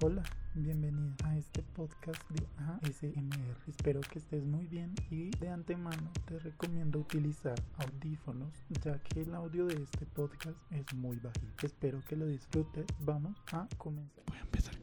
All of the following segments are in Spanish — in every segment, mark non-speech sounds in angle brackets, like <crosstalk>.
Hola, bienvenida a este podcast de ASMR. Espero que estés muy bien y de antemano te recomiendo utilizar audífonos ya que el audio de este podcast es muy bajito. Espero que lo disfrutes. Vamos a comenzar. Voy a empezar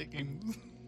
Stick him. <laughs>